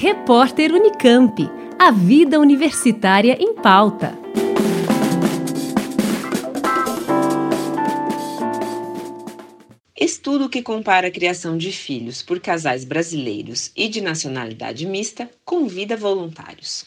Repórter Unicamp. A vida universitária em pauta. Estudo que compara a criação de filhos por casais brasileiros e de nacionalidade mista convida voluntários.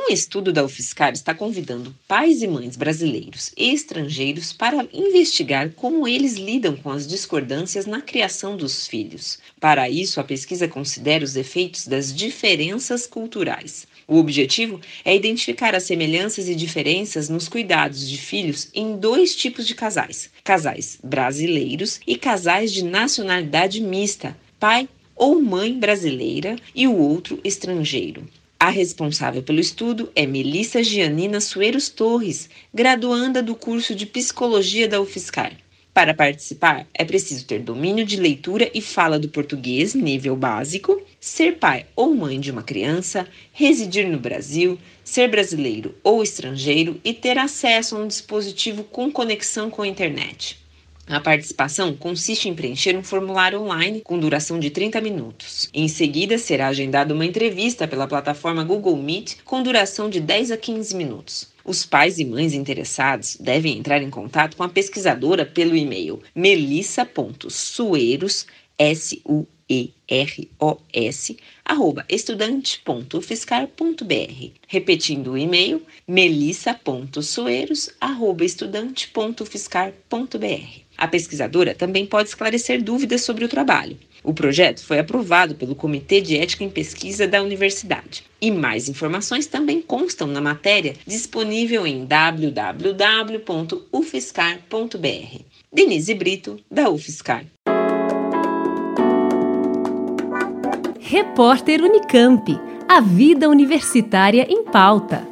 Um estudo da UFSCar está convidando pais e mães brasileiros e estrangeiros para investigar como eles lidam com as discordâncias na criação dos filhos. Para isso, a pesquisa considera os efeitos das diferenças culturais. O objetivo é identificar as semelhanças e diferenças nos cuidados de filhos em dois tipos de casais: casais brasileiros e casais de nacionalidade mista, pai ou mãe brasileira e o outro estrangeiro. A responsável pelo estudo é Melissa Gianina Sueiros Torres, graduanda do curso de Psicologia da UFSCar. Para participar, é preciso ter domínio de leitura e fala do português nível básico, ser pai ou mãe de uma criança, residir no Brasil, ser brasileiro ou estrangeiro e ter acesso a um dispositivo com conexão com a internet. A participação consiste em preencher um formulário online com duração de 30 minutos. Em seguida, será agendada uma entrevista pela plataforma Google Meet com duração de 10 a 15 minutos. Os pais e mães interessados devem entrar em contato com a pesquisadora pelo e-mail melissa.sueiros, s u e r o s arroba. Repetindo o e-mail, melissa.soeiros, arroba. A pesquisadora também pode esclarecer dúvidas sobre o trabalho. O projeto foi aprovado pelo Comitê de Ética em Pesquisa da Universidade. E mais informações também constam na matéria disponível em www.ufscar.br. Denise Brito, da UFSCar. Repórter Unicamp. A vida universitária em pauta.